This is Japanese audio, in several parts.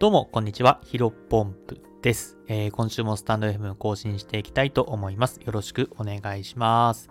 どうも、こんにちは。ヒロポンプです、えー、今週もスタンド FM 更新していきたいと思います。よろしくお願いします。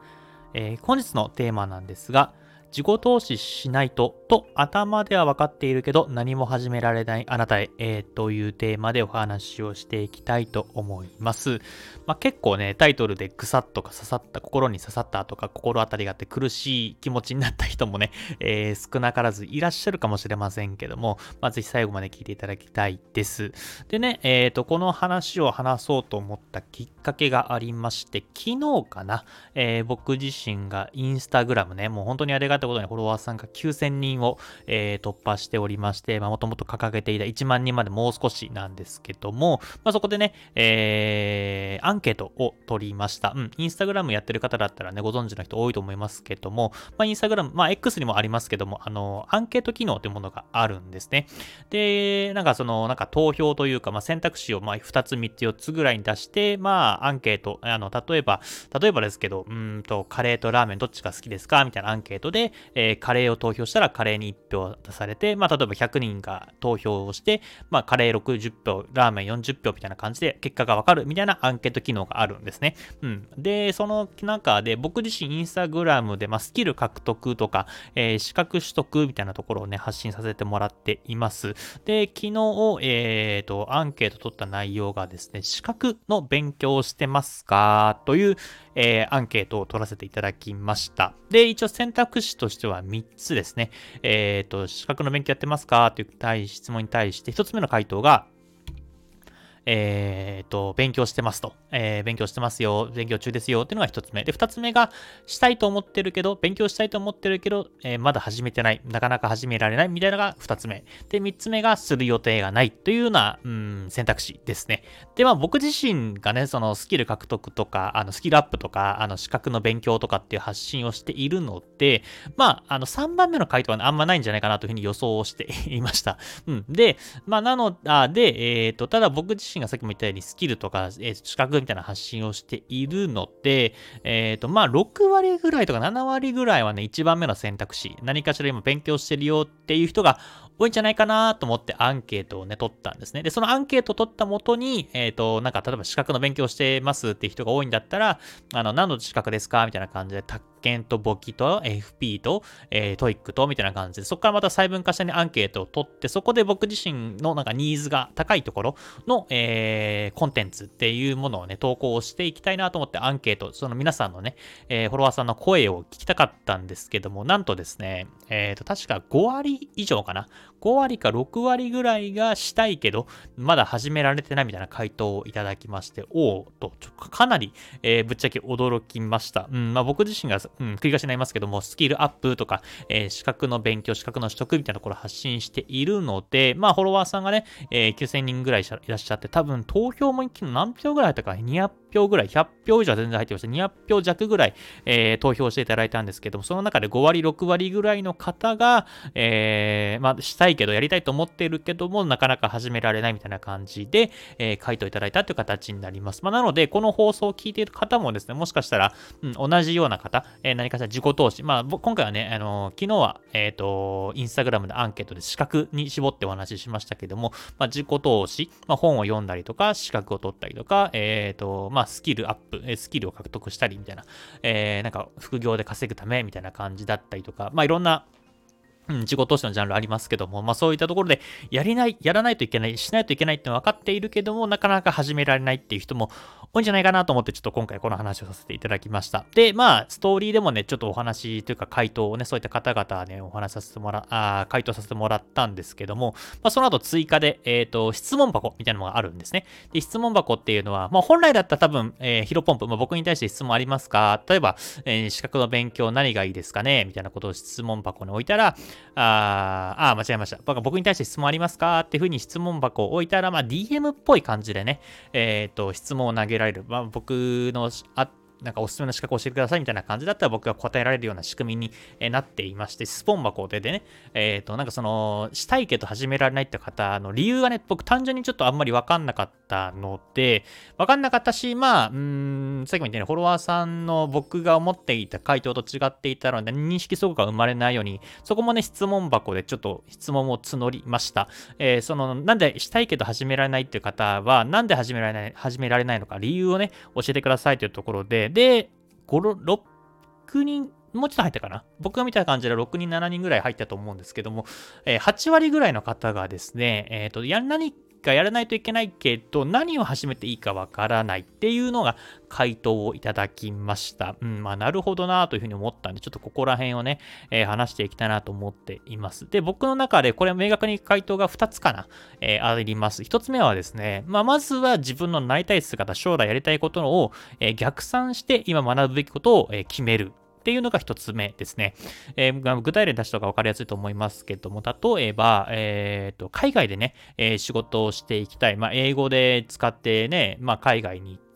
えー、本日のテーマなんですが、自己投資しないと、と頭では分かっているけど何も始められないあなたへ、えー、というテーマでお話をしていきたいと思います。まあ、結構ね、タイトルでぐさっとか刺さった、心に刺さったとか心当たりがあって苦しい気持ちになった人もね、えー、少なからずいらっしゃるかもしれませんけども、まあ、ぜひ最後まで聞いていただきたいです。でね、えっ、ー、と、この話を話そうと思ったきっかけがありまして、昨日かな、えー、僕自身がインスタグラムね、もう本当にありがたいことにフォロワーさんが9000人を、えー、突破しておりまして、もともと掲げていた1万人までもう少しなんですけども、まあ、そこでね、えー、アンケートを取りました。うん、インスタグラムやってる方だったらね、ご存知の人多いと思いますけども、まあ、インスタグラム、まあ、X にもありますけども、あの、アンケート機能というものがあるんですね。で、なんかその、なんか投票というか、まあ、選択肢をまあ2つ、3つ、4つぐらいに出して、まあ、アンケート、あの、例えば、例えばですけど、うんと、カレーとラーメンどっちが好きですか？みたいなアンケートで、えー、カレーを投票したらカレーに1票出されて、まあ、例えば100人が投票をして、まあ、カレー60票、ラーメン40票みたいな感じで結果がわかるみたいなアンケート機能があるんですね。うん。で、その中で僕自身インスタグラムで、まあ、スキル獲得とか、えー、資格取得みたいなところをね、発信させてもらっています。で、昨日、えっ、ー、と、アンケート取った内容がですね、資格の勉強をしてますか？という、えー、アンケートを取らせていただきました。で、一応選択肢としては3つですね。えっ、ー、と、資格の勉強やってますか？という質問に対して、1つ目の回答が、え、ー、と、勉強してますと、えー、勉強してますよ、勉強中ですよっていうのが一つ目。で、二つ目が、したいと思ってるけど、勉強したいと思ってるけど、えー、まだ始めてない、なかなか始められないみたいなのが二つ目。で、三つ目が、する予定がないというような、うん、選択肢ですね。で、まあ僕自身がね、そのスキル獲得とか、あの、スキルアップとか、あの、資格の勉強とかっていう発信をしているので、まあ、あの、3番目の回答は、ね、あんまないんじゃないかなというふうに予想をしていました。うん。で、まあ、なの、あで、えっ、ー、と、ただ僕自身がさっきも言ったように、キルとか、えー、資格みたいな発信をしているので、えっ、ー、と、まあ、6割ぐらいとか7割ぐらいはね、1番目の選択肢、何かしら今勉強してるよっていう人が多いんじゃないかなと思ってアンケートをね、取ったんですね。で、そのアンケートを取ったもとに、えっ、ー、と、なんか、例えば資格の勉強してますっていう人が多いんだったら、あの、何の資格ですかみたいな感じで、宅建と簿記と FP と、えー、 TOEIC とみたいな感じで、そこからまた細分化したにアンケートを取って、そこで僕自身のなんかニーズが高いところの、えー、コンテンツっていうものをね、投稿していきたいなと思ってアンケート、その皆さんのね、えー、フォロワーさんの声を聞きたかったんですけども、なんとですね、えっ、と、確か5割以上かな。5割か6割ぐらいがしたいけど、まだ始められてないみたいな回答をいただきまして、おおと、かなり、え、ぶっちゃけ驚きました。うん、まあ僕自身が、うん、繰り返しになりますけども、スキルアップとか、えー、資格の勉強、資格の取得みたいなところ発信しているので、まあフォロワーさんがね、えー、9000人ぐらいいらっしゃって、多分投票も一気に何票ぐらいあったか、200票ぐらい、100票以上は全然入ってました。200票弱ぐらい、えー、投票していただいたんですけども、その中で5割、6割ぐらいの方が、えー、まあ、したいけど、やりたいと思っているけども、なかなか始められないみたいな感じで、えー、回答いただいたという形になります。まあ、なので、この放送を聞いている方もですね、もしかしたら、うん、同じような方、えー、何かしら自己投資、まあ、今回はね、あの、昨日は、えっ、ー、と、インスタグラムのアンケートで資格に絞ってお話ししましたけども、まあ、自己投資、まあ、本を読んだりとか、資格を取ったりとか、えっ、ー、と、まあ、まスキルアップ、スキルを獲得したりみたいな、えー、なんか副業で稼ぐためみたいな感じだったりとか、まあ、いろんなうん、自己投資のジャンルありますけども、まあそういったところで、やりない、やらないといけない、しないといけないって分かっているけども、なかなか始められないっていう人も多いんじゃないかなと思って、ちょっと今回この話をさせていただきました。で、まあ、ストーリーでもね、ちょっとお話というか回答をね、そういった方々ね、お話させてもら、あ回答させてもらったんですけども、まあその後追加で、えっ、ー、と、質問箱みたいなのがあるんですね。で、質問箱っていうのは、まあ本来だったら多分、えー、ヒロポンプ、まあ僕に対して質問ありますか？例えば、えー、資格の勉強何がいいですかね？みたいなことを質問箱に置いたら、ああ、間違えました。僕に対して質問ありますかっていうふうに質問箱を置いたら、まあ、DM っぽい感じでね、えっ、ー、と、質問を投げられる。まあ、僕のあなんかおすすめの資格を教えてくださいみたいな感じだったら僕が答えられるような仕組みになっていまして、スポン箱ででね、えっ、ー、と、なんかその、したいけど始められないって方の理由がね、僕単純にちょっとあんまりわかんなかったので、わかんなかったし、まあ、うん、さっきも言ったようにフォロワーさんの僕が思っていた回答と違っていたので、認識そこが生まれないように、そこもね、質問箱でちょっと質問を募りました。えー、その、なんでしたいけど始められないっていう方は、なんで始められない、始められないのか、理由をね、教えてくださいというところで、で、5、6人、もうちょっと入ったかな？僕が見た感じで6人、7人ぐらい入ったと思うんですけども、えー、8割ぐらいの方がですね、えっ、ー、と、や、何かやらないといけないけど、何を始めていいかわからないっていうのが回答をいただきました。うん、まあ、なるほどなというふうに思ったんで、ちょっとここら辺をね、えー、話していきたいなと思っています。で、僕の中でこれ明確に回答が2つかな、えー、あります。1つ目はですね、まあ、まずは自分のなりたい姿、将来やりたいことを、えー、逆算して今学ぶべきことを、え決める。っていうのが一つ目ですね。えー、具体例出した方が分かりやすいと思いますけども、例えば、えーと、海外でね、えー、仕事をしていきたい。まあ、英語で使ってね、まあ、海外に行って、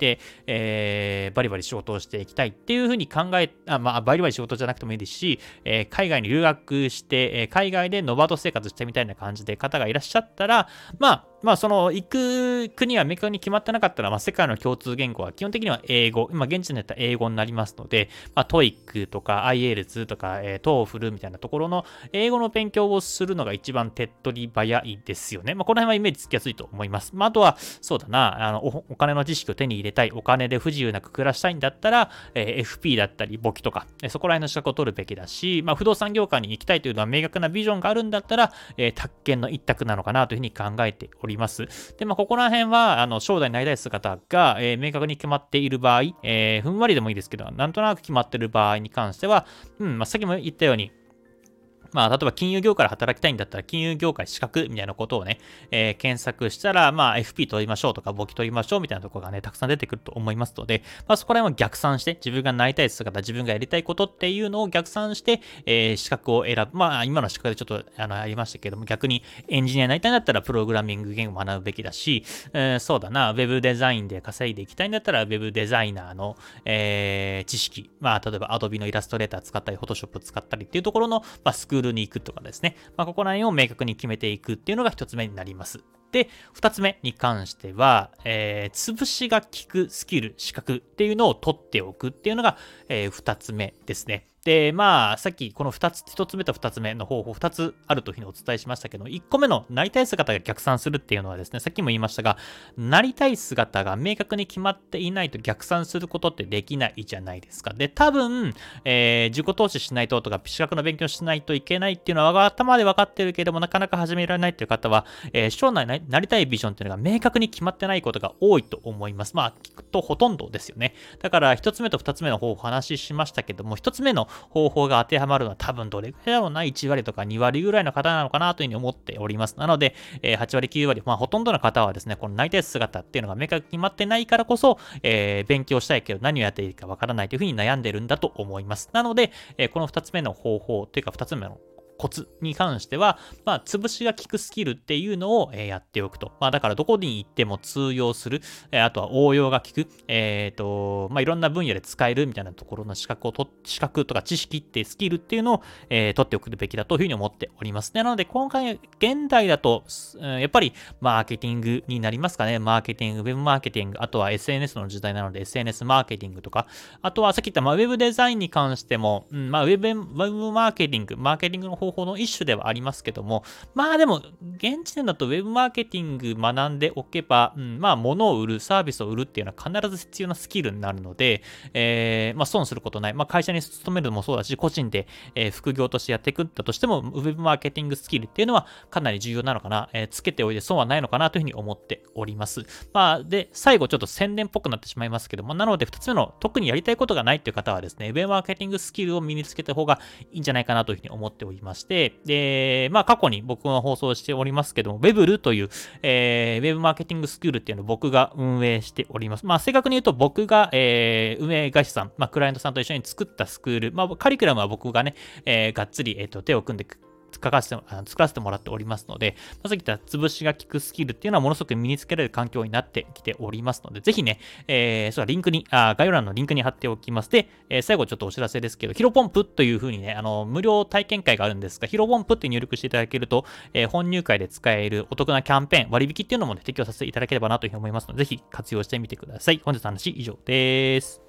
えー、バリバリ仕事をしていきたいっていうふうに考え、あまあ、バリバリ仕事じゃなくてもいいですし、えー、海外に留学して、えー、海外でノバート生活してみたいな感じで方がいらっしゃったら、まあ、まあ、その、行く国は明確に決まってなかったら、まあ、世界の共通言語は基本的には英語、今、現地でやったら英語になりますので、まあ、TOEIC とか IELTS とか、えー、TOEFL みたいなところの英語の勉強をするのが一番手っ取り早いですよね。まあ、この辺はイメージつきやすいと思います。まあ、あとは、そうだな、あのお、お金の知識を手に入れたい、お金で不自由なく暮らしたいんだったら、え、FP だったり、簿記とか、え、そこら辺の資格を取るべきだし、まあ、不動産業界に行きたいというのは明確なビジョンがあるんだったら、えー、宅建の一択なのかなというふうに考えております。で、まあ、ここら辺は、あの、将来になりたい姿が、え、明確に決まっている場合、え、ふんわりでもいいですけど、なんとなく決まっている場合に関しては、うん、まあ、さっきも言ったように、まあ、例えば金融業界で働きたいんだったら、金融業界資格みたいなことをね、えー、検索したら、まあ、FP 取りましょうとか、簿記取りましょうみたいなところがね、たくさん出てくると思いますので、まあ、そこら辺を逆算して、自分がなりたい姿、自分がやりたいことっていうのを逆算して、えー、資格を選ぶ。まあ、今の資格でちょっと、あの、ありましたけども、逆にエンジニアになりたいんだったら、プログラミング言語を学ぶべきだし、えー、そうだな、ウェブデザインで稼いでいきたいんだったら、ウェブデザイナーの、えー、知識、まあ、例えば Adobe のイラストレーター使ったり、Photoshop 使ったりっていうところの、まあ、スクールに行くとかですね、まあ、ここら辺を明確に決めていくっていうのが1つ目になります。で、2つ目に関しては、えー、潰しが効くスキル、資格っていうのを取っておくっていうのが、えー、2つ目ですね。で、まあ、さっきこの2つ、1つ目と2つ目の方法2つあるというふうにお伝えしましたけど、1個目のなりたい姿が逆算するっていうのはですね、さっきも言いましたが、なりたい姿が明確に決まっていないと逆算することってできないじゃないですか。で、多分、えー、自己投資しないととか、資格の勉強しないといけないっていうのは頭で分かってるけれども、なかなか始められないっていう方は、えー、将来なりたいビジョンっていうのが明確に決まってないことが多いと思います。まあ、聞くとほとんどですよね。だから、1つ目と2つ目の方法をお話ししましたけども、1つ目の方法が当てはまるのは多分どれくらいだろうな、1割とか2割ぐらいの方なのかなというふうに思っております。なので、えー、8割、9割、まあほとんどの方はですね、この内定姿っていうのが明確に決まってないからこそ、えー、勉強したいけど何をやっていいかわからないというふうに悩んでるんだと思います。なので、えー、この2つ目の方法というか2つ目のコツに関しては、まあ、潰しが効くスキルっていうのを、え、やっておくと。まあ、だからどこに行っても通用する、え、あとは応用が効く、えっ、ー、と、まあ、いろんな分野で使えるみたいなところの資格をと、資格とか知識ってスキルっていうのを、えー、取っておくべきだというふうに思っております。なので、今回、現代だと、やっぱりマーケティングになりますかね。マーケティング、ウェブマーケティング、あとは SNS の時代なので SNS マーケティングとか、あとはさっき言った、まあ、ウェブデザインに関しても、うん、まあ、ウェブ、ウェブマーケティング、マーケティングの方方法の一種ではありますけども、まあでも、現時点だと Web マーケティング学んでおけば、うん、まあ物を売る、サービスを売るっていうのは必ず必要なスキルになるので、えー、まあ損することない。まあ会社に勤めるのもそうだし、個人で、え、副業としてやっていくんだとしても、Web マーケティングスキルっていうのはかなり重要なのかな、えー、つけておいて損はないのかなというふうに思っております。まあで、最後ちょっと宣伝っぽくなってしまいますけども、なので2つ目の特にやりたいことがないっていう方はですね、Web マーケティングスキルを身につけた方がいいんじゃないかなというふうに思っておりますまして、で、まあ過去に僕が放送しておりますけども、Webl という、えー、ウェブマーケティングスクールっていうのを僕が運営しております。まあ正確に言うと僕が、えー、運営会社さん、まあクライアントさんと一緒に作ったスクール、まあカリキュラムは僕がね、えー、がっつり、えーと、手を組んで書かせて、作らせてもらっておりますので、まあ、さっき言った潰しが効くスキルっていうのはものすごく身につけられる環境になってきておりますので、ぜひね、えー、そうリンクに、あ概要欄のリンクに貼っておきます。で、えー、最後ちょっとお知らせですけど、ヒロポンプという風にね、あの、無料体験会があるんですが、ヒロポンプって入力していただけると、えー、本入会で使えるお得なキャンペーン、割引っていうのもね、提供させていただければなというふうに思いますので、ぜひ活用してみてください。本日の話以上です。